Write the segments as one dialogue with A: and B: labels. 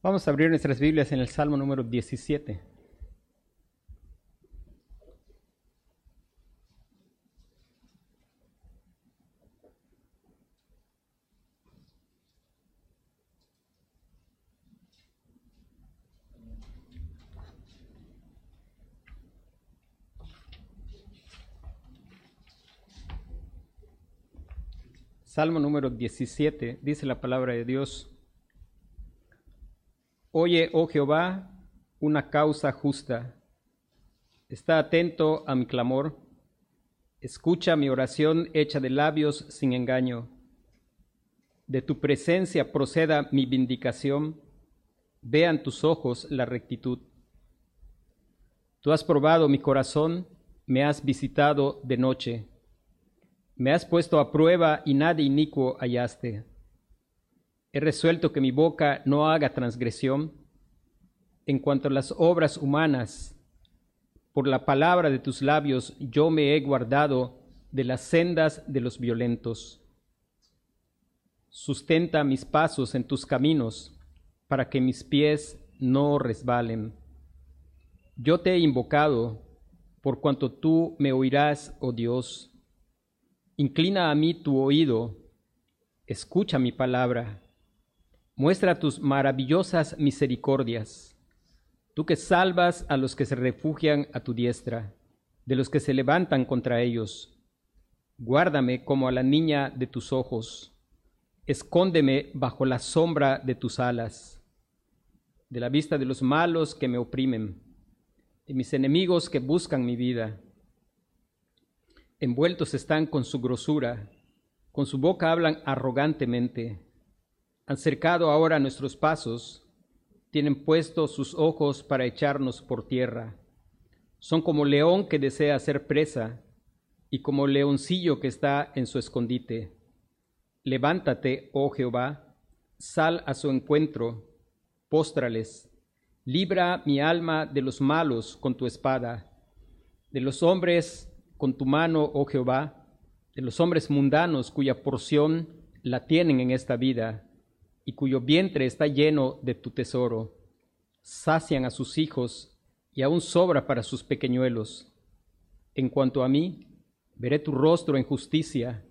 A: Vamos a abrir nuestras Biblias en el Salmo número 17. Salmo número 17, dice la palabra de Dios. Oye, oh Jehová, una causa justa. Está atento a mi clamor. Escucha mi oración hecha de labios sin engaño. De tu presencia proceda mi vindicación. Vean tus ojos la rectitud. Tú has probado mi corazón, me has visitado de noche me has puesto a prueba y nada inicuo hallaste. He resuelto que mi boca no haga transgresión. En cuanto a las obras humanas, por la palabra de tus labios yo me he guardado de las sendas de los violentos. Sustenta mis pasos en tus caminos, para que mis pies no resbalen. Yo te he invocado, por cuanto tú me oirás, oh Dios. Inclina a mí tu oído, escucha mi palabra, muestra tus maravillosas misericordias, tú que salvas a los que se refugian a tu diestra, de los que se levantan contra ellos. Guárdame como a la niña de tus ojos, escóndeme bajo la sombra de tus alas, de la vista de los malos que me oprimen, de mis enemigos que buscan mi vida. Envueltos están con su grosura, con su boca hablan arrogantemente, han cercado ahora nuestros pasos, tienen puestos sus ojos para echarnos por tierra. Son como león que desea ser presa y como leoncillo que está en su escondite. Levántate, oh Jehová, sal a su encuentro, póstrales, libra mi alma de los malos con tu espada, de los hombres con tu mano, oh Jehová, de los hombres mundanos cuya porción la tienen en esta vida y cuyo vientre está lleno de tu tesoro. Sacian a sus hijos y aún sobra para sus pequeñuelos. En cuanto a mí, veré tu rostro en justicia,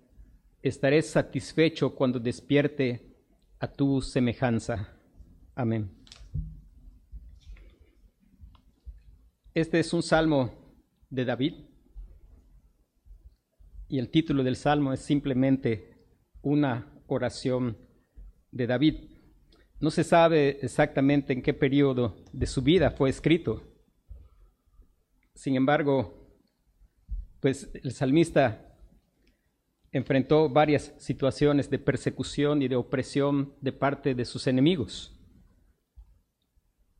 A: estaré satisfecho cuando despierte a tu semejanza. Amén. Este es un salmo de David y el título del salmo es simplemente una oración de David. No se sabe exactamente en qué periodo de su vida fue escrito. Sin embargo, pues el salmista enfrentó varias situaciones de persecución y de opresión de parte de sus enemigos.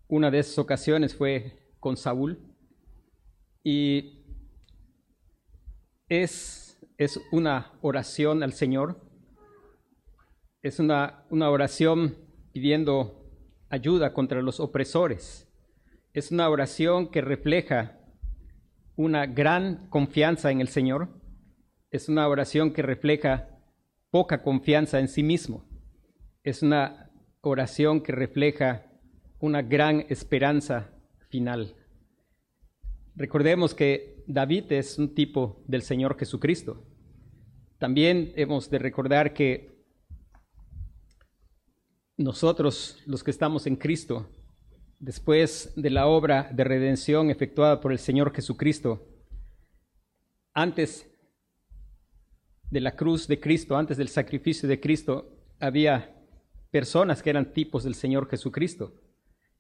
A: Una de esas ocasiones fue con Saúl y es es una oración al Señor, es una, una oración pidiendo ayuda contra los opresores, es una oración que refleja una gran confianza en el Señor, es una oración que refleja poca confianza en sí mismo, es una oración que refleja una gran esperanza final. Recordemos que David es un tipo del Señor Jesucristo. También hemos de recordar que nosotros, los que estamos en Cristo, después de la obra de redención efectuada por el Señor Jesucristo, antes de la cruz de Cristo, antes del sacrificio de Cristo, había personas que eran tipos del Señor Jesucristo.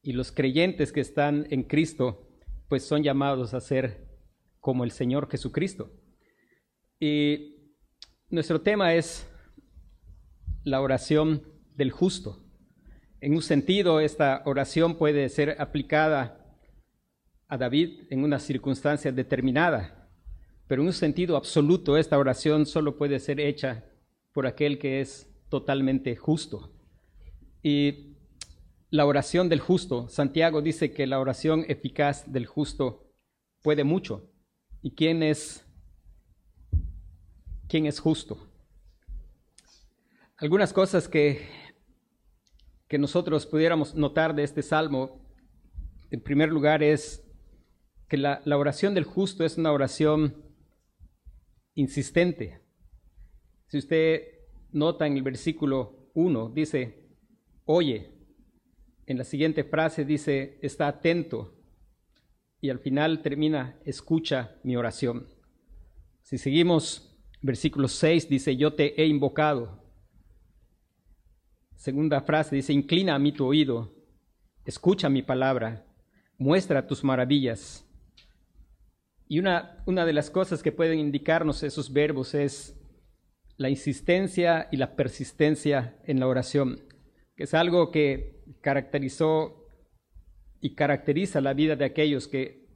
A: Y los creyentes que están en Cristo pues son llamados a ser como el Señor Jesucristo. Y nuestro tema es la oración del justo. En un sentido, esta oración puede ser aplicada a David en una circunstancia determinada, pero en un sentido absoluto, esta oración solo puede ser hecha por aquel que es totalmente justo. Y la oración del justo. Santiago dice que la oración eficaz del justo puede mucho. ¿Y quién es quién es justo? Algunas cosas que que nosotros pudiéramos notar de este salmo, en primer lugar, es que la, oración del justo es una oración insistente. Si usted nota en el versículo 1, dice, oye. En la siguiente frase dice, está atento. Y al final termina, escucha mi oración. Si seguimos, versículo 6 dice, yo te he invocado. Segunda frase dice, inclina a mí tu oído, escucha mi palabra, muestra tus maravillas. Y una, una de las cosas que pueden indicarnos esos verbos es la insistencia y la persistencia en la oración, que es algo que caracterizó y caracteriza la vida de aquellos que,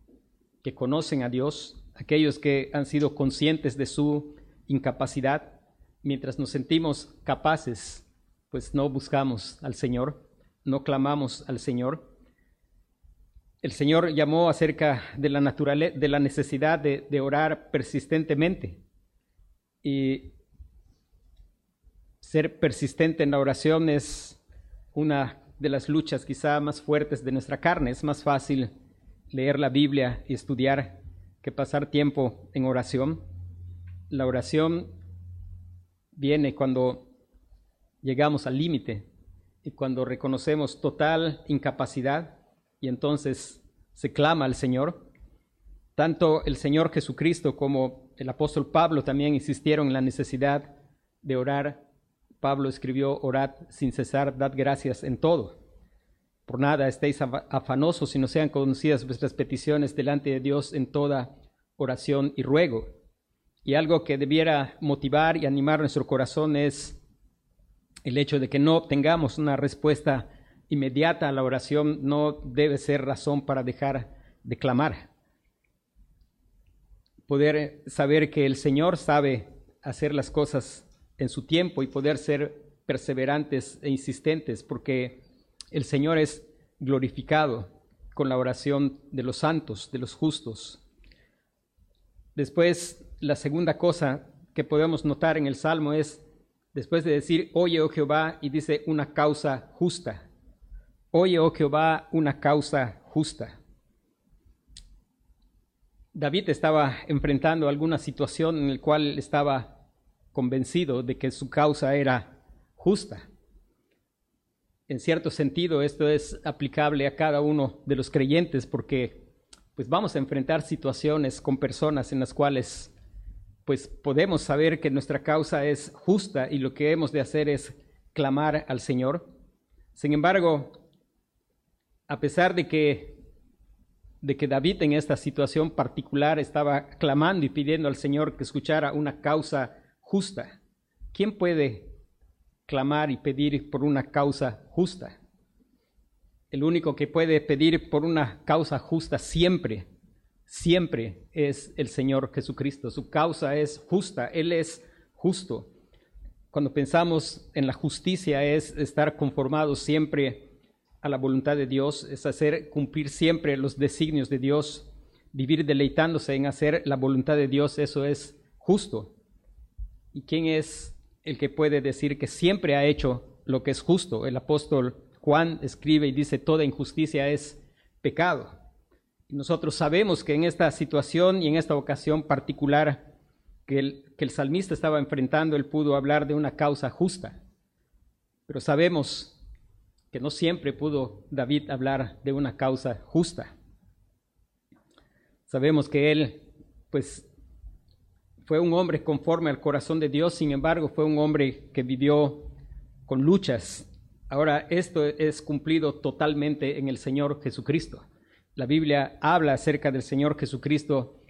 A: que conocen a Dios, aquellos que han sido conscientes de su incapacidad, mientras nos sentimos capaces, pues no buscamos al Señor, no clamamos al Señor el Señor llamó acerca de la, naturaleza, de la necesidad de, de orar persistentemente. Y ser persistente en la oración es una de las luchas quizá más fuertes de nuestra carne. Es más fácil leer la Biblia y estudiar que pasar tiempo en oración. La oración viene cuando llegamos al límite y cuando reconocemos total incapacidad y entonces se clama al Señor. Tanto el Señor Jesucristo como el apóstol Pablo también insistieron en la necesidad de orar. Pablo escribió, orad sin cesar, dad gracias en todo. Por nada estéis afanosos y no sean conocidas vuestras peticiones delante de Dios en toda oración y ruego. Y algo que debiera motivar y animar nuestro corazón es el hecho de que no tengamos una respuesta inmediata a la oración no debe ser razón para dejar de clamar. Poder saber que el Señor sabe hacer las cosas en su tiempo y poder ser perseverantes e insistentes, porque el Señor es glorificado con la oración de los santos, de los justos. Después, la segunda cosa que podemos notar en el Salmo es, después de decir, oye, oh Jehová, y dice una causa justa. Oye, oh Jehová, una causa justa. David estaba enfrentando alguna situación en la cual estaba convencido de que su causa era justa. En cierto sentido, esto es aplicable a cada uno de los creyentes porque pues vamos a enfrentar situaciones con personas en las cuales pues podemos saber que nuestra causa es justa y lo que hemos de hacer es clamar al Señor. Sin embargo, a pesar de que, de que David en esta situación particular estaba clamando y pidiendo al Señor que escuchara una causa justa, ¿quién puede clamar y pedir por una causa justa? El único que puede pedir por una causa justa siempre, siempre es el Señor Jesucristo. Su causa es justa, Él es justo. Cuando pensamos en la justicia es estar conformados siempre a la voluntad de Dios, es hacer cumplir siempre los designios de Dios, vivir deleitándose en hacer la voluntad de Dios, eso es justo. ¿Y quién es el que puede decir que siempre ha hecho lo que es justo? El apóstol Juan escribe y dice, toda injusticia es pecado. Nosotros sabemos que en esta situación y en esta ocasión particular que el, que el salmista estaba enfrentando, él pudo hablar de una causa justa. Pero sabemos que no siempre pudo David hablar de una causa justa. Sabemos que él, pues, fue un hombre conforme al corazón de Dios, sin embargo, fue un hombre que vivió con luchas. Ahora, esto es cumplido totalmente en el Señor Jesucristo. La Biblia habla acerca del Señor Jesucristo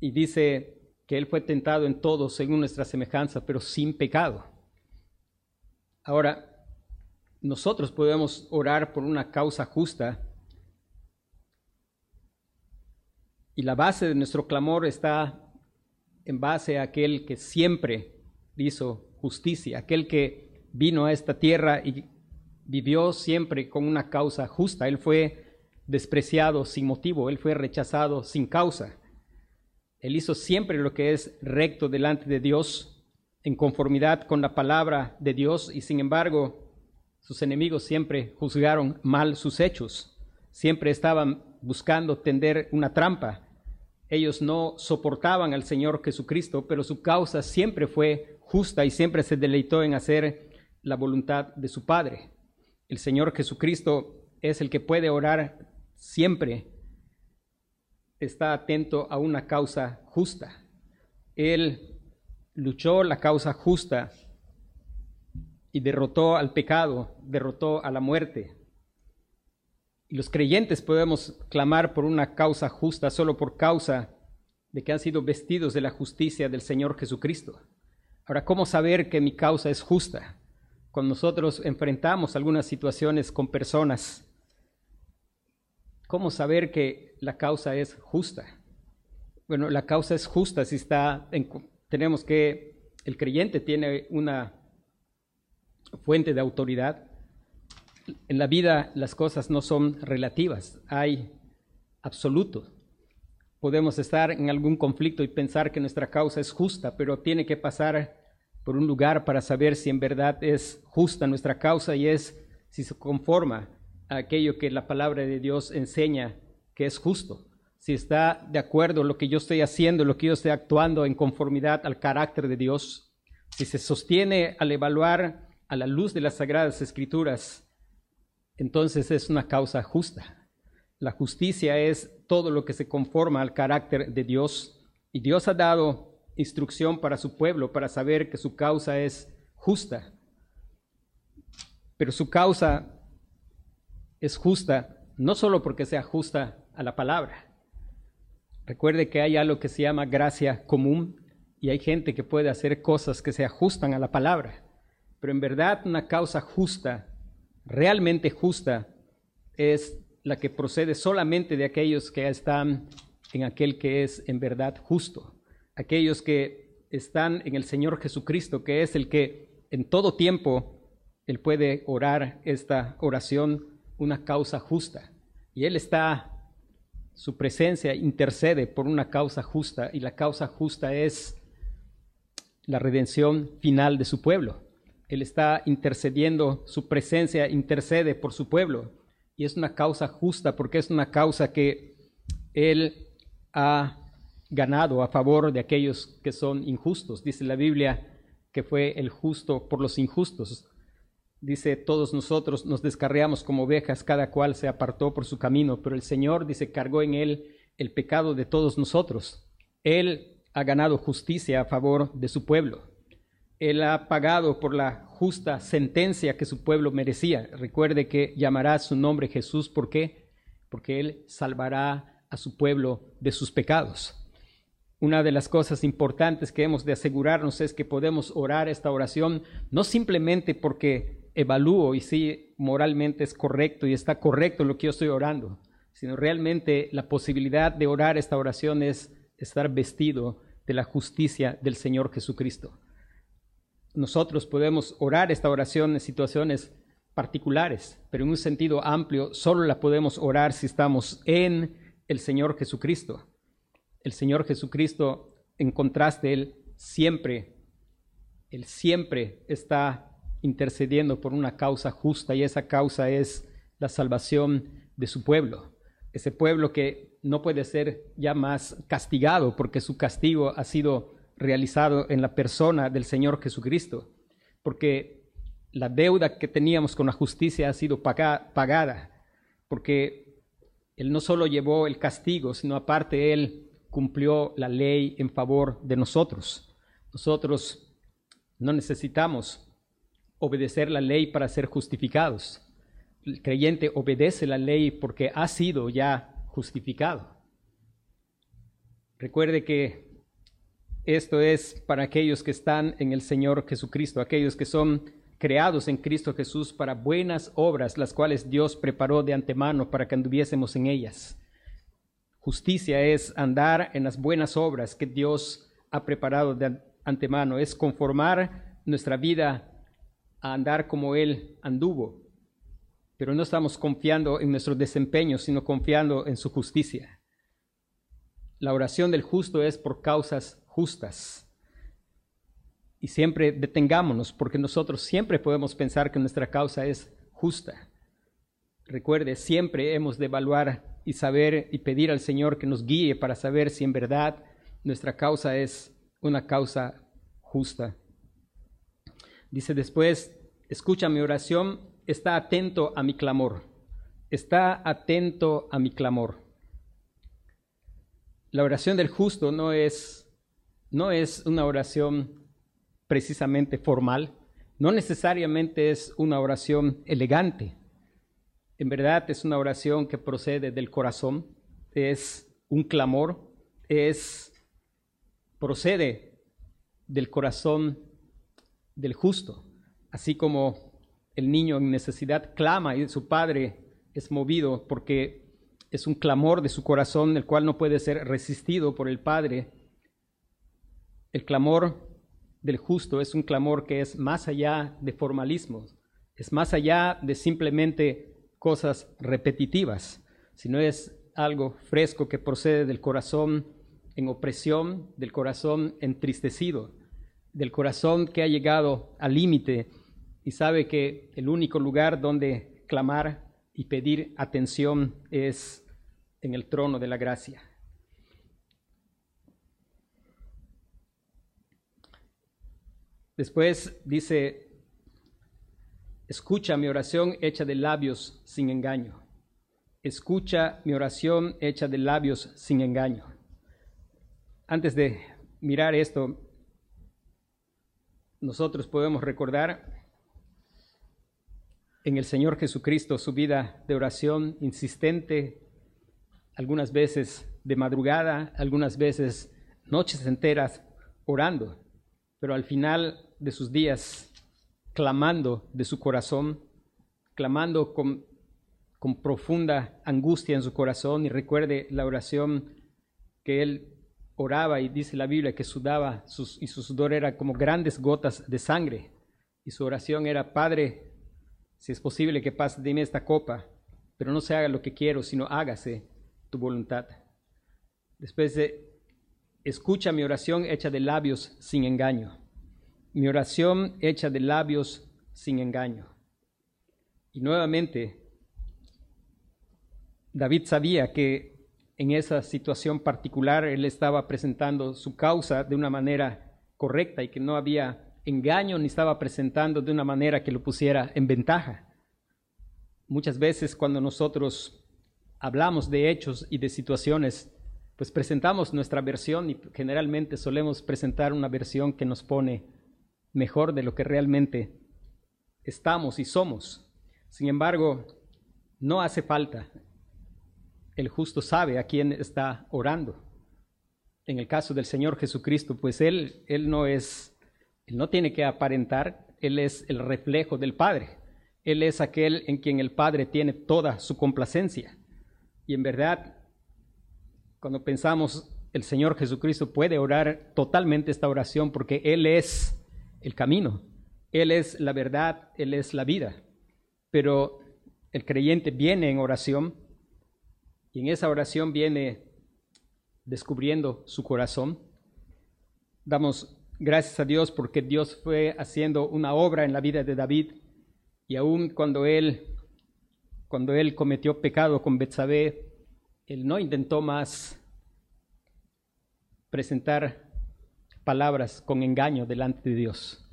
A: y dice que Él fue tentado en todo según nuestra semejanza, pero sin pecado. Ahora, nosotros podemos orar por una causa justa y la base de nuestro clamor está en base a aquel que siempre hizo justicia, aquel que vino a esta tierra y vivió siempre con una causa justa. Él fue despreciado sin motivo, él fue rechazado sin causa. Él hizo siempre lo que es recto delante de Dios, en conformidad con la palabra de Dios, y sin embargo Sus enemigos siempre juzgaron mal sus hechos, siempre estaban buscando tender una trampa. Ellos no soportaban al Señor Jesucristo, pero su causa siempre fue justa y siempre se deleitó en hacer la voluntad de su Padre. El Señor Jesucristo es el que puede orar siempre, está atento a una causa justa. Él luchó la causa justa y derrotó al pecado, derrotó a la muerte. Y los creyentes podemos clamar por una causa justa solo por causa de que han sido vestidos de la justicia del Señor Jesucristo. Ahora, ¿cómo saber que mi causa es justa? Cuando nosotros enfrentamos algunas situaciones con personas, ¿cómo saber que la causa es justa? Bueno, la causa es justa si está, tenemos que, el creyente tiene una fuente de autoridad. En la vida las cosas no son relativas, hay absoluto. Podemos estar en algún conflicto y pensar que nuestra causa es justa, pero tiene que pasar por un lugar para saber si en verdad es justa nuestra causa y es si se conforma aquello que la palabra de Dios enseña que es justo. Si está de acuerdo lo que yo estoy haciendo, lo que yo estoy actuando en conformidad al carácter de Dios, si se sostiene al evaluar a la luz de las sagradas escrituras, entonces es una causa justa. La justicia es todo lo que se conforma al carácter de Dios y Dios ha dado instrucción para su pueblo para saber que su causa es justa. Pero su causa es justa no solo porque sea justa a la palabra. Recuerde que hay algo que se llama gracia común y hay gente que puede hacer cosas que se ajustan a la palabra. Pero en verdad una causa justa, realmente justa, es la que procede solamente de aquellos que están en aquel que es en verdad justo, aquellos que están en el Señor Jesucristo, que es el que en todo tiempo Él puede orar esta oración, una causa justa. Y Él está, su presencia intercede por una causa justa, y la causa justa es la redención final de su pueblo. Él está intercediendo, su presencia intercede por su pueblo. Y es una causa justa porque es una causa que Él ha ganado a favor de aquellos que son injustos. Dice la Biblia que fue el justo por los injustos. Dice, todos nosotros nos descarriamos como ovejas, cada cual se apartó por su camino, pero el Señor, dice, cargó en Él el pecado de todos nosotros. Él ha ganado justicia a favor de su pueblo. Él ha pagado por la justa sentencia que su pueblo merecía. Recuerde que llamará su nombre Jesús. ¿Por qué? Porque Él salvará a su pueblo de sus pecados. Una de las cosas importantes que hemos de asegurarnos es que podemos orar esta oración no simplemente porque evalúo y si moralmente es correcto y está correcto lo que yo estoy orando, sino realmente la posibilidad de orar esta oración es estar vestido de la justicia del Señor Jesucristo nosotros podemos orar esta oración en situaciones particulares, pero en un sentido amplio solo la podemos orar si estamos en el Señor Jesucristo. El Señor Jesucristo, en contraste, Él siempre, Él siempre está intercediendo por una causa justa y esa causa es la salvación de su pueblo. Ese pueblo que no puede ser ya más castigado porque su castigo ha sido realizado en la persona del Señor Jesucristo, porque la deuda que teníamos con la justicia ha sido pagada, porque Él no solo llevó el castigo, sino aparte Él cumplió la ley en favor de nosotros. Nosotros no necesitamos obedecer la ley para ser justificados. El creyente obedece la ley porque ha sido ya justificado. Recuerde que esto es para aquellos que están en el Señor Jesucristo, aquellos que son creados en Cristo Jesús para buenas obras, las cuales Dios preparó de antemano para que anduviésemos en ellas. Justicia es andar en las buenas obras que Dios ha preparado de antemano, es conformar nuestra vida a andar como Él anduvo. Pero no estamos confiando en nuestro desempeño, sino confiando en su justicia. La oración del justo es por causas justas. Y siempre detengámonos, porque nosotros siempre podemos pensar que nuestra causa es justa. Recuerde, siempre hemos de evaluar y saber y pedir al Señor que nos guíe para saber si en verdad nuestra causa es una causa justa. Dice después, escucha mi oración, está atento a mi clamor, está atento a mi clamor. La oración del justo no es, no es una oración precisamente formal, no necesariamente es una oración elegante. En verdad es una oración que procede del corazón, es un clamor, es procede del corazón del justo, así como el niño en necesidad clama y su padre es movido porque es un clamor de su corazón, el cual no puede ser resistido por el Padre. El clamor del justo es un clamor que es más allá de formalismos, es más allá de simplemente cosas repetitivas, sino es algo fresco que procede del corazón en opresión, del corazón entristecido, del corazón que ha llegado al límite y sabe que el único lugar donde clamar y pedir atención es en el trono de la gracia. Después dice, escucha mi oración hecha de labios sin engaño. Escucha mi oración hecha de labios sin engaño. Antes de mirar esto, nosotros podemos recordar en el Señor Jesucristo su vida de oración insistente, algunas veces de madrugada, algunas veces noches enteras orando, pero al final de sus días clamando de su corazón, clamando con, profunda angustia en su corazón y recuerde la oración que él oraba y dice la Biblia que sudaba y su sudor era como grandes gotas de sangre y su oración era, Padre, si es posible que pase de mí esta copa, pero no se haga lo que quiero, sino hágase tu voluntad. Después de, escucha mi oración hecha de labios sin engaño. Mi oración hecha de labios sin engaño. Y nuevamente, David sabía que en esa situación particular él estaba presentando su causa de una manera correcta y que no había engaño ni estaba presentando de una manera que lo pusiera en ventaja. Muchas veces cuando nosotros hablamos de hechos y de situaciones, pues presentamos nuestra versión y generalmente solemos presentar una versión que nos pone mejor de lo que realmente estamos y somos. Sin embargo, no hace falta. El justo sabe a quién está orando. En el caso del Señor Jesucristo, pues Él, Él no es él no tiene que aparentar, Él es el reflejo del Padre. Él es aquel en quien el Padre tiene toda su complacencia. Y en verdad, cuando pensamos, el Señor Jesucristo puede orar totalmente esta oración porque Él es el camino, Él es la verdad, Él es la vida. Pero el creyente viene en oración y en esa oración viene descubriendo su corazón. Damos Gracias a Dios porque Dios fue haciendo una obra en la vida de David y aun cuando él cuando él cometió pecado con Betsabé, él no intentó más presentar palabras con engaño delante de Dios.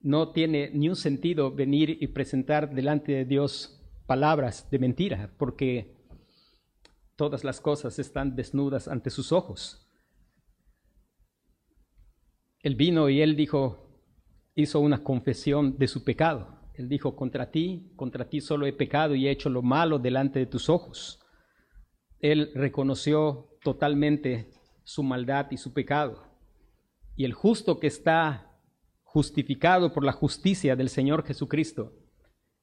A: No tiene ni un sentido venir y presentar delante de Dios palabras de mentira, porque todas las cosas están desnudas ante sus ojos. Él vino y él dijo, hizo una confesión de su pecado. Él dijo, contra ti, contra ti solo he pecado y he hecho lo malo delante de tus ojos. Él reconoció totalmente su maldad y su pecado. Y el justo que está justificado por la justicia del Señor Jesucristo,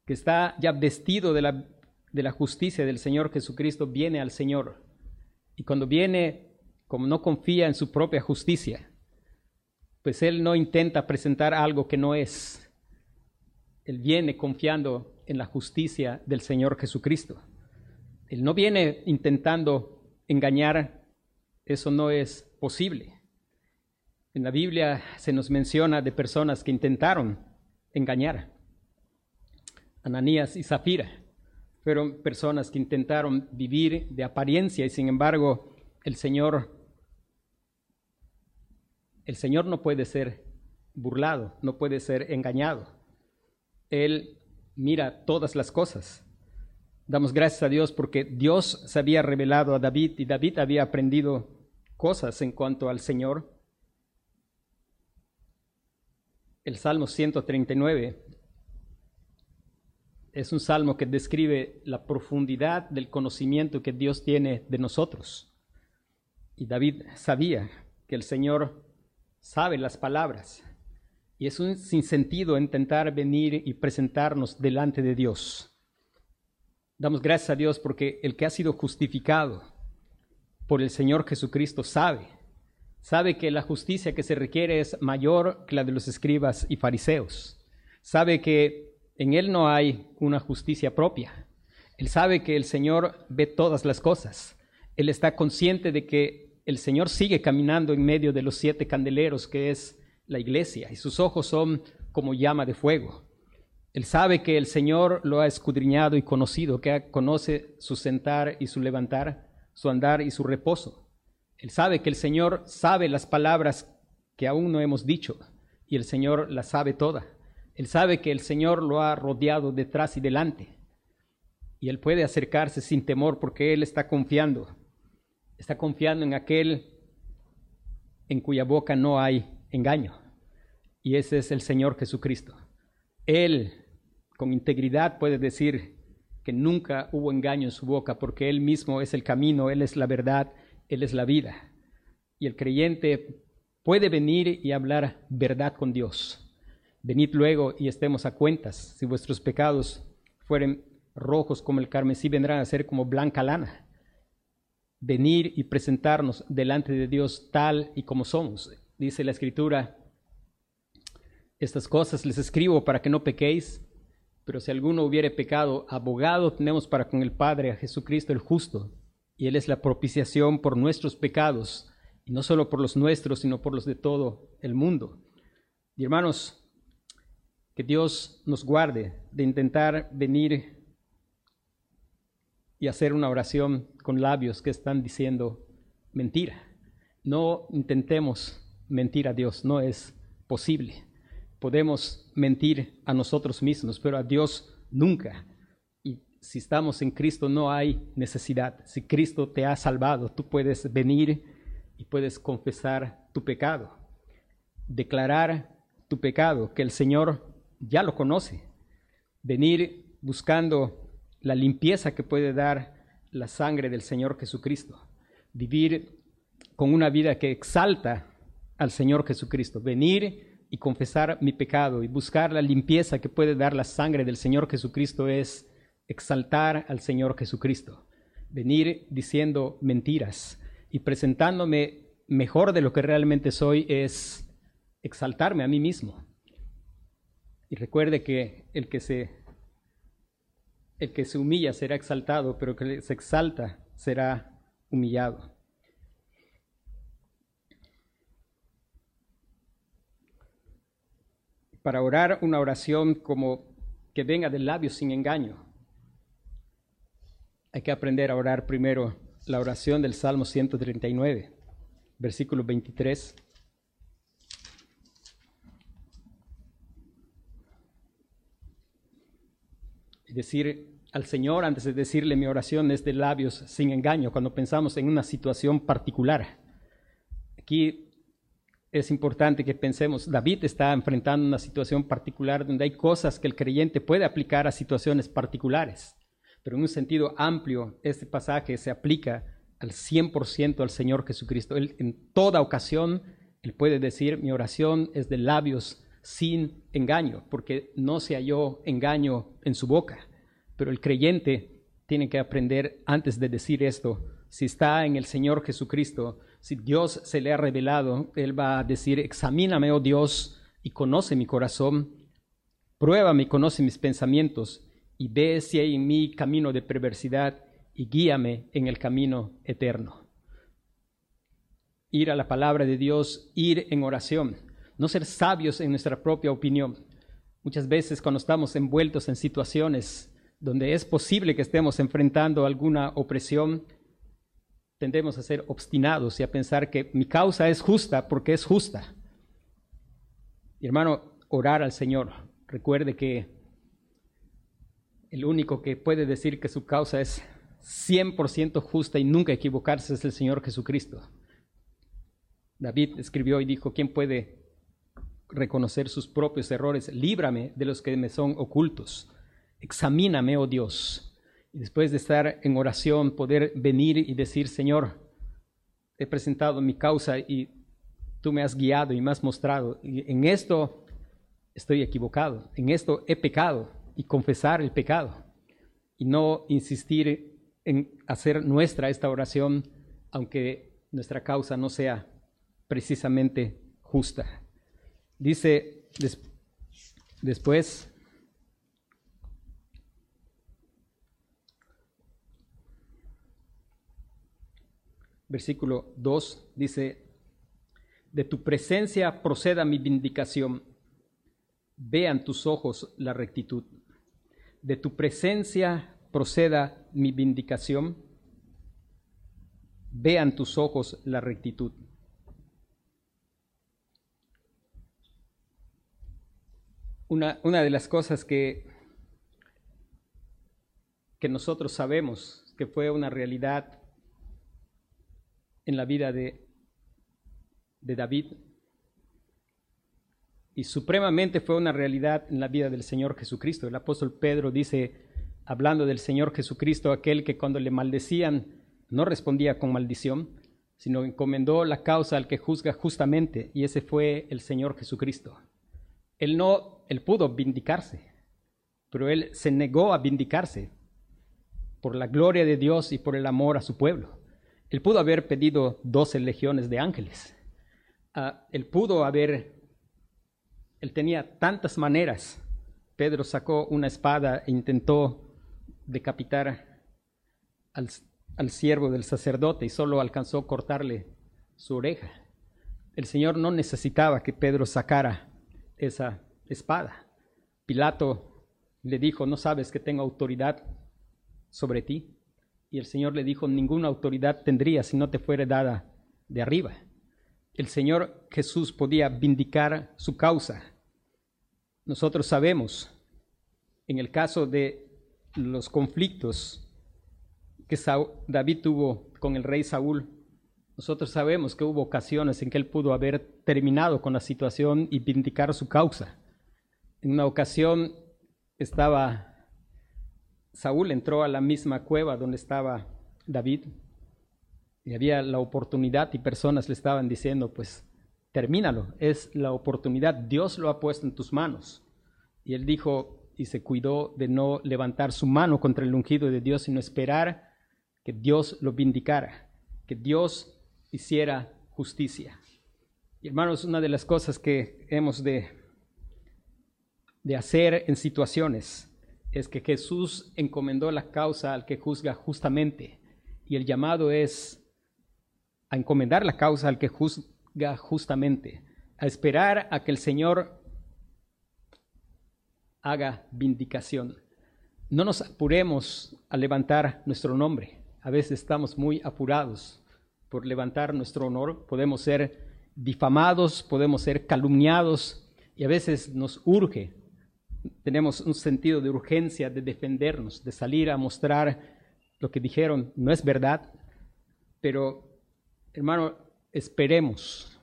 A: que está ya vestido de la, de la justicia del Señor Jesucristo, viene al Señor. Y cuando viene, como no confía en su propia justicia, pues Él no intenta presentar algo que no es. Él viene confiando en la justicia del Señor Jesucristo. Él no viene intentando engañar, eso no es posible. En la Biblia se nos menciona de personas que intentaron engañar. Ananías y Zafira. Fueron personas que intentaron vivir de apariencia y sin embargo el Señor, el Señor no puede ser burlado, no puede ser engañado. Él mira todas las cosas. Damos gracias a Dios porque Dios se había revelado a David y David había aprendido cosas en cuanto al Señor. El Salmo 139 es un salmo que describe la profundidad del conocimiento que Dios tiene de nosotros. Y David sabía que el Señor sabe las palabras. Y es un sinsentido intentar venir y presentarnos delante de Dios. Damos gracias a Dios porque el que ha sido justificado por el Señor Jesucristo sabe, sabe que la justicia que se requiere es mayor que la de los escribas y fariseos. Sabe que en Él no hay una justicia propia. Él sabe que el Señor ve todas las cosas. Él está consciente de que el Señor sigue caminando en medio de los siete candeleros que es la iglesia y sus ojos son como llama de fuego. Él sabe que el Señor lo ha escudriñado y conocido, que conoce su sentar y su levantar, su andar y su reposo. Él sabe que el Señor sabe las palabras que aún no hemos dicho y el Señor las sabe toda. Él sabe que el Señor lo ha rodeado detrás y delante y él puede acercarse sin temor porque él está confiando. Está confiando en aquel en cuya boca no hay engaño. Y ese es el Señor Jesucristo. Él con integridad puede decir que nunca hubo engaño en su boca, porque Él mismo es el camino, Él es la verdad, Él es la vida. Y el creyente puede venir y hablar verdad con Dios. Venid luego y estemos a cuentas. Si vuestros pecados fueren rojos como el carmesí, vendrán a ser como blanca lana. Venir y presentarnos delante de Dios tal y como somos. Dice la Escritura, estas cosas les escribo para que no pequéis pero si alguno hubiere pecado, abogado tenemos para con el Padre a Jesucristo el justo, y Él es la propiciación por nuestros pecados, y no solo por los nuestros, sino por los de todo el mundo. Y hermanos, que Dios nos guarde de intentar venir y hacer una oración con labios que están diciendo mentira. No intentemos mentir a Dios, no es posible podemos mentir a nosotros mismos, pero a Dios nunca. Y si estamos en Cristo no hay necesidad. Si Cristo te ha salvado, tú puedes venir y puedes confesar tu pecado, declarar tu pecado, que el Señor ya lo conoce. Venir buscando la limpieza que puede dar la sangre del Señor Jesucristo. Vivir con una vida que exalta al Señor Jesucristo. Venir y confesar mi pecado y buscar la limpieza que puede dar la sangre del Señor Jesucristo es exaltar al Señor Jesucristo, venir diciendo mentiras y presentándome mejor de lo que realmente soy es exaltarme a mí mismo. Y recuerde que el que se el que se humilla será exaltado, pero el que se exalta será humillado. para orar una oración como que venga del labio sin engaño. Hay que aprender a orar primero la oración del Salmo 139, versículo 23. Decir al Señor, antes de decirle mi oración, es de labios sin engaño, cuando pensamos en una situación particular. Aquí es importante que pensemos, David está enfrentando una situación particular donde hay cosas que el creyente puede aplicar a situaciones particulares, pero en un sentido amplio este pasaje se aplica al 100% al Señor Jesucristo. Él en toda ocasión, Él puede decir, mi oración es de labios sin engaño, porque no se halló engaño en su boca, pero el creyente tiene que aprender antes de decir esto, si está en el Señor Jesucristo, si Dios se le ha revelado, Él va a decir, examíname, oh Dios, y conoce mi corazón, pruébame y conoce mis pensamientos, y ve si hay en mí camino de perversidad, y guíame en el camino eterno. Ir a la palabra de Dios, ir en oración, no ser sabios en nuestra propia opinión. Muchas veces cuando estamos envueltos en situaciones donde es posible que estemos enfrentando alguna opresión, tendemos a ser obstinados y a pensar que mi causa es justa porque es justa. Y hermano, orar al Señor. Recuerde que el único que puede decir que su causa es 100% justa y nunca equivocarse es el Señor Jesucristo. David escribió y dijo, ¿quién puede reconocer sus propios errores? Líbrame de los que me son ocultos. Examíname, oh Dios. Y después de estar en oración, poder venir y decir, Señor, he presentado mi causa y tú me has guiado y me has mostrado. En esto estoy equivocado, en esto he pecado y confesar el pecado. Y no insistir en hacer nuestra esta oración, aunque nuestra causa no sea precisamente justa. Dice después, versículo 2, dice, de tu presencia proceda mi vindicación, vean tus ojos la rectitud. De tu presencia proceda mi vindicación, vean tus ojos la rectitud. Una, de las cosas que, que nosotros sabemos que fue una realidad en la vida de, de David y supremamente fue una realidad en la vida del Señor Jesucristo. El apóstol Pedro dice, hablando del Señor Jesucristo, aquel que cuando le maldecían no respondía con maldición, sino encomendó la causa al que juzga justamente, y ese fue el Señor Jesucristo. Él no, él pudo vindicarse, pero él se negó a vindicarse por la gloria de Dios y por el amor a su pueblo. Él pudo haber pedido doce legiones de ángeles. Ah, él pudo haber, él tenía tantas maneras. Pedro sacó una espada e intentó decapitar al, al siervo del sacerdote y solo alcanzó a cortarle su oreja. El Señor no necesitaba que Pedro sacara esa espada. Pilato le dijo, ¿no sabes que tengo autoridad sobre ti? Y el Señor le dijo, ninguna autoridad tendría si no te fuera dada de arriba. El Señor Jesús podía vindicar su causa. Nosotros sabemos, en el caso de los conflictos que David tuvo con el rey Saúl, nosotros sabemos que hubo ocasiones en que él pudo haber terminado con la situación y vindicar su causa. En una ocasión estaba, Saúl entró a la misma cueva donde estaba David y había la oportunidad y personas le estaban diciendo, pues termínalo, es la oportunidad, Dios lo ha puesto en tus manos. Y él dijo y se cuidó de no levantar su mano contra el ungido de Dios, sino esperar que Dios lo vindicara, que Dios hiciera justicia. Y hermanos, una de las cosas que hemos de, de hacer en situaciones es que Jesús encomendó la causa al que juzga justamente. Y el llamado es a encomendar la causa al que juzga justamente, a esperar a que el Señor haga vindicación. No nos apuremos a levantar nuestro nombre. A veces estamos muy apurados por levantar nuestro honor, podemos ser difamados, podemos ser calumniados y a veces nos urge, tenemos un sentido de urgencia de defendernos, de salir a mostrar lo que dijeron no es verdad, pero hermano, esperemos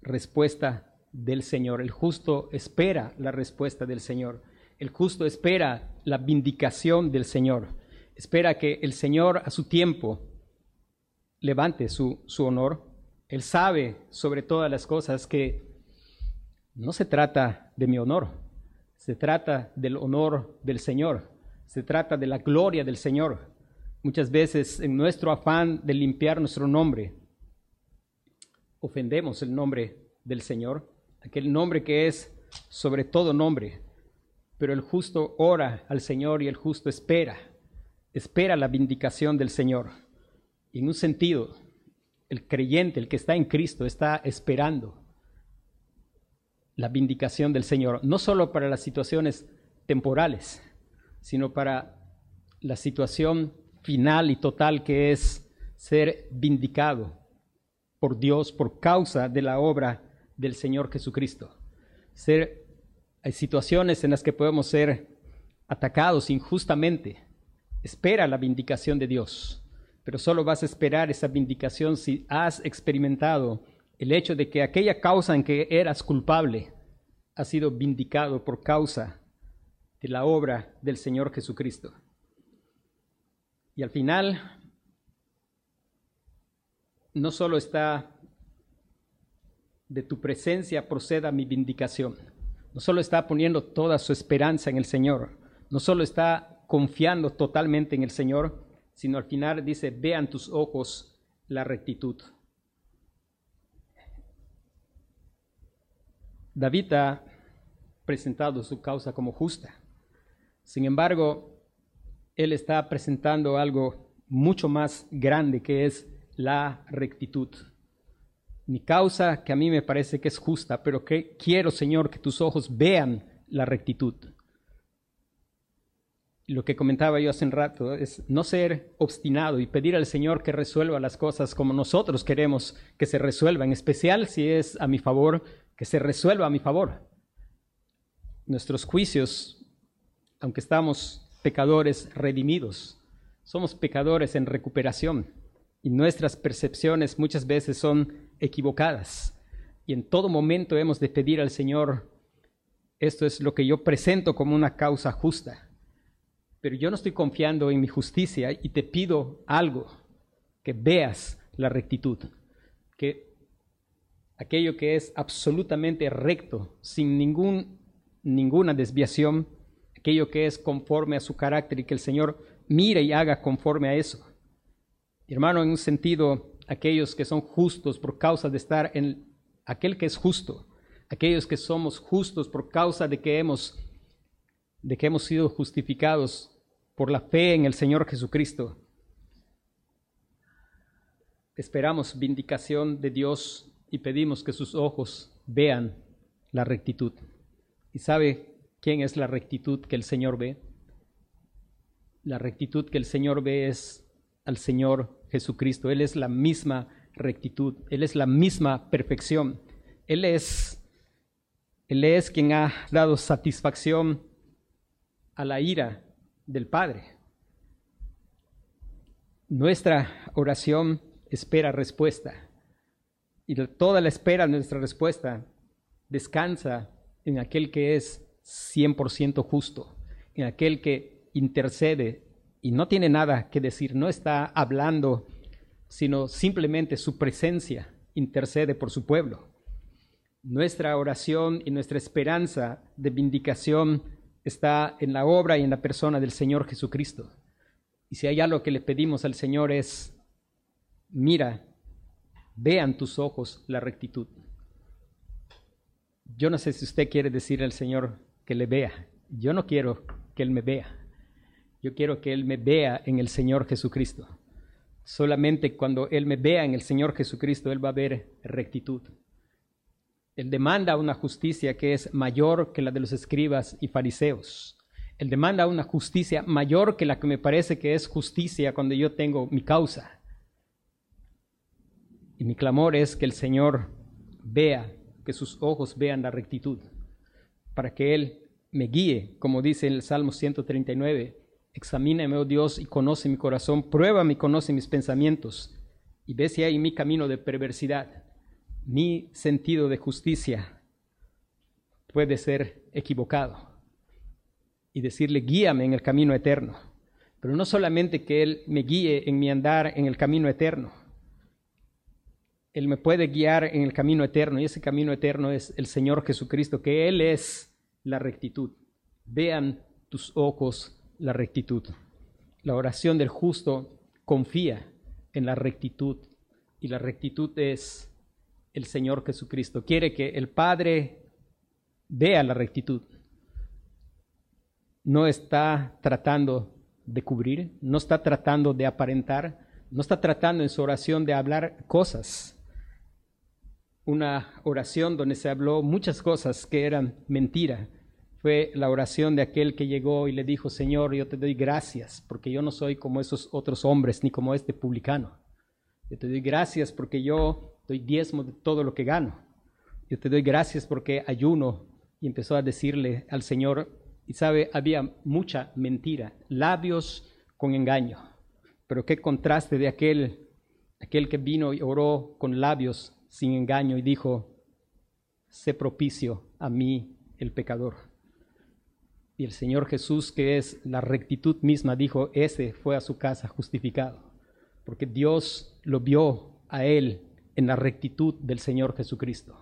A: respuesta del Señor. El justo espera la respuesta del Señor. El justo espera la vindicación del Señor. Espera que el Señor a su tiempo levante su, su honor. Él sabe sobre todas las cosas que no se trata de mi honor, se trata del honor del Señor, se trata de la gloria del Señor. Muchas veces en nuestro afán de limpiar nuestro nombre, ofendemos el nombre del Señor, aquel nombre que es sobre todo nombre. Pero el justo ora al Señor y el justo espera, espera la vindicación del Señor en un sentido, el creyente, el que está en Cristo, está esperando la vindicación del Señor, no solo para las situaciones temporales, sino para la situación final y total que es ser vindicado por Dios por causa de la obra del Señor Jesucristo. Ser, hay situaciones en las que podemos ser atacados injustamente. Espera la vindicación de Dios, pero solo vas a esperar esa vindicación si has experimentado el hecho de que aquella causa en que eras culpable ha sido vindicado por causa de la obra del Señor Jesucristo. Y al final, no solo está de tu presencia proceda mi vindicación, no solo está poniendo toda su esperanza en el Señor, no solo está confiando totalmente en el Señor, sino al final dice, vean tus ojos la rectitud. David ha presentado su causa como justa. Sin embargo, él está presentando algo mucho más grande que es la rectitud. Mi causa, que a mí me parece que es justa, pero que quiero, Señor, que tus ojos vean la rectitud. Lo que comentaba yo hace un rato es no ser obstinado y pedir al Señor que resuelva las cosas como nosotros queremos que se resuelvan, en especial si es a mi favor, que se resuelva a mi favor. Nuestros juicios, aunque estamos pecadores redimidos, somos pecadores en recuperación y nuestras percepciones muchas veces son equivocadas. Y en todo momento hemos de pedir al Señor, esto es lo que yo presento como una causa justa, pero yo no estoy confiando en mi justicia y te pido algo, que veas la rectitud, que aquello que es absolutamente recto, sin ningún, ninguna desviación, aquello que es conforme a su carácter y que el Señor mire y haga conforme a eso. Hermano, en un sentido, aquellos que son justos por causa de estar en aquel que es justo, aquellos que somos justos por causa de que hemos de que hemos sido justificados por la fe en el Señor Jesucristo. Esperamos vindicación de Dios y pedimos que sus ojos vean la rectitud. ¿Y sabe ¿Quién es la rectitud que el Señor ve? La rectitud que el Señor ve es al Señor Jesucristo. Él es la misma rectitud, Él es la misma perfección. Él es, Él es quien ha dado satisfacción a la ira del Padre. Nuestra oración espera respuesta y toda la espera de nuestra respuesta descansa en aquel que es 100% justo, en aquel que intercede y no tiene nada que decir, no está hablando, sino simplemente su presencia intercede por su pueblo. Nuestra oración y nuestra esperanza de vindicación está en la obra y en la persona del Señor Jesucristo. Y si hay algo que le pedimos al Señor es, mira, vean tus ojos la rectitud. Yo no sé si usted quiere decir al Señor, que le vea. Yo no quiero que Él me vea. Yo quiero que Él me vea en el Señor Jesucristo. Solamente cuando Él me vea en el Señor Jesucristo, Él va a ver rectitud. Él demanda una justicia que es mayor que la de los escribas y fariseos. Él demanda una justicia mayor que la que me parece que es justicia cuando yo tengo mi causa. Y mi clamor es que el Señor vea, que sus ojos vean la rectitud para que Él me guíe, como dice el Salmo 139. Examíname, oh Dios, y conoce mi corazón, pruébame y conoce mis pensamientos, y ve si hay mi camino de perversidad, mi sentido de justicia puede ser equivocado. Y decirle, guíame en el camino eterno. Pero no solamente que Él me guíe en mi andar en el camino eterno, él me puede guiar en el camino eterno y ese camino eterno es el Señor Jesucristo, que Él es la rectitud. Vean tus ojos la rectitud. La oración del justo confía en la rectitud y la rectitud es el Señor Jesucristo. Quiere que el Padre vea la rectitud. No está tratando de cubrir, no está tratando de aparentar, no está tratando en su oración de hablar cosas una oración donde se habló muchas cosas que eran mentira. Fue la oración de aquel que llegó y le dijo, Señor, yo te doy gracias porque yo no soy como esos otros hombres ni como este publicano. Yo te doy gracias porque yo doy diezmo de todo lo que gano. Yo te doy gracias porque ayuno. Y empezó a decirle al Señor, y sabe, había mucha mentira, labios con engaño. Pero qué contraste de aquel, aquel que vino y oró con labios sin engaño y dijo, sé propicio a mí el pecador. Y el Señor Jesús, que es la rectitud misma, dijo, ese fue a su casa justificado, porque Dios lo vio a él en la rectitud del Señor Jesucristo.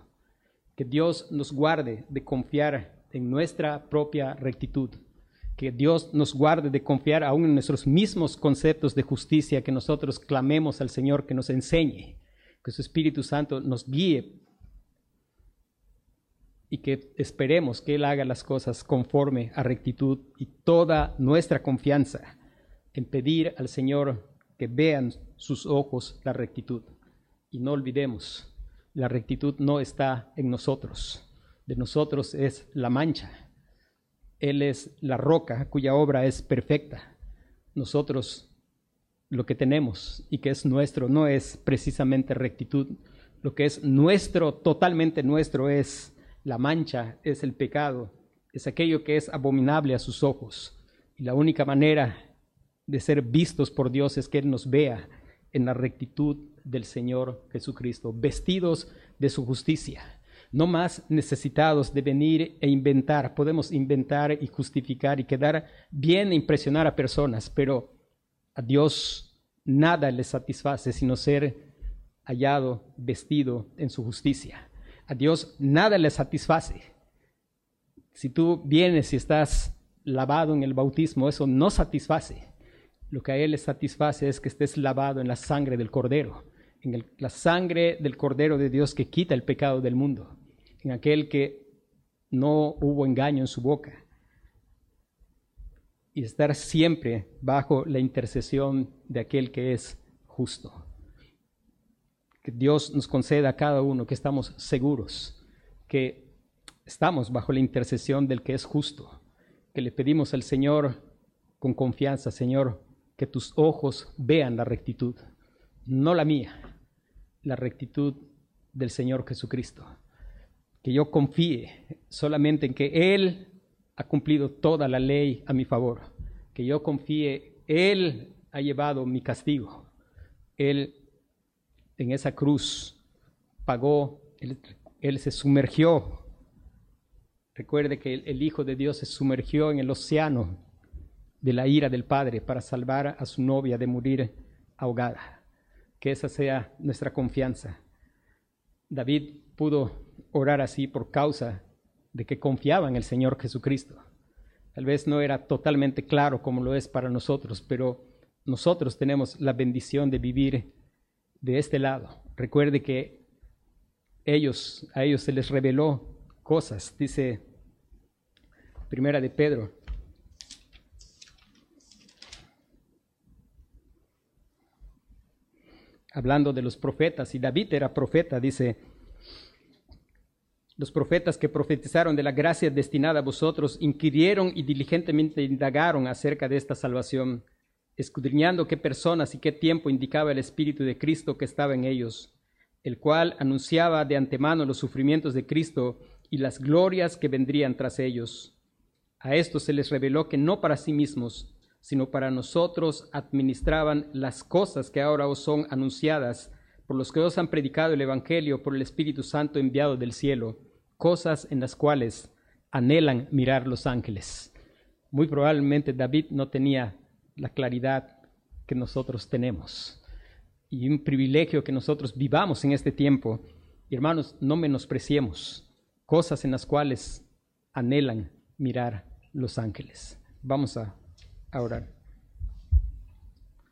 A: Que Dios nos guarde de confiar en nuestra propia rectitud. Que Dios nos guarde de confiar aún en nuestros mismos conceptos de justicia, que nosotros clamemos al Señor que nos enseñe, que su Espíritu Santo nos guíe y que esperemos que Él haga las cosas conforme a rectitud y toda nuestra confianza en pedir al Señor que vean sus ojos la rectitud. Y no olvidemos, la rectitud no está en nosotros de nosotros es la mancha. Él es la roca cuya obra es perfecta. Nosotros lo que tenemos y que es nuestro no es precisamente rectitud. Lo que es nuestro, totalmente nuestro, es la mancha, es el pecado, es aquello que es abominable a sus ojos. Y la única manera de ser vistos por Dios es que Él nos vea en la rectitud del Señor Jesucristo, vestidos de su justicia no más necesitados de venir e inventar. Podemos inventar y justificar y quedar bien e impresionar a personas, pero a Dios nada le satisface sino ser hallado, vestido en su justicia. A Dios nada le satisface. Si tú vienes y estás lavado en el bautismo, eso no satisface. Lo que a Él le satisface es que estés lavado en la sangre del Cordero, en la sangre del Cordero de Dios que quita el pecado del mundo en aquel que no hubo engaño en su boca. Y estar siempre bajo la intercesión de aquel que es justo. Que Dios nos conceda a cada uno que estamos seguros, que estamos bajo la intercesión del que es justo, que le pedimos al Señor con confianza, Señor, que tus ojos vean la rectitud, no la mía, la rectitud del Señor Jesucristo que yo confíe solamente en que Él ha cumplido toda la ley a mi favor, que yo confíe, Él ha llevado mi castigo, Él en esa cruz pagó, Él, se sumergió. Recuerde que el, el Hijo de Dios se sumergió en el océano de la ira del Padre para salvar a su novia de morir ahogada. Que esa sea nuestra confianza. David pudo orar así por causa de que confiaba en el Señor Jesucristo. Tal vez no era totalmente claro como lo es para nosotros, pero nosotros tenemos la bendición de vivir de este lado. Recuerde que ellos, a ellos se les reveló cosas, dice Primera de Pedro. Hablando de los profetas, y David era profeta, dice los profetas que profetizaron de la gracia destinada a vosotros inquirieron y diligentemente indagaron acerca de esta salvación, escudriñando qué personas y qué tiempo indicaba el Espíritu de Cristo que estaba en ellos, el cual anunciaba de antemano los sufrimientos de Cristo y las glorias que vendrían tras ellos. A estos se les reveló que no para sí mismos, sino para nosotros administraban las cosas que ahora os son anunciadas por los que os han predicado el Evangelio por el Espíritu Santo enviado del cielo, cosas en las cuales anhelan mirar los ángeles. Muy probablemente David no tenía la claridad que nosotros tenemos. Y un privilegio que nosotros vivamos en este tiempo. hermanos, no menospreciemos cosas en las cuales anhelan mirar los ángeles. Vamos a, a orar.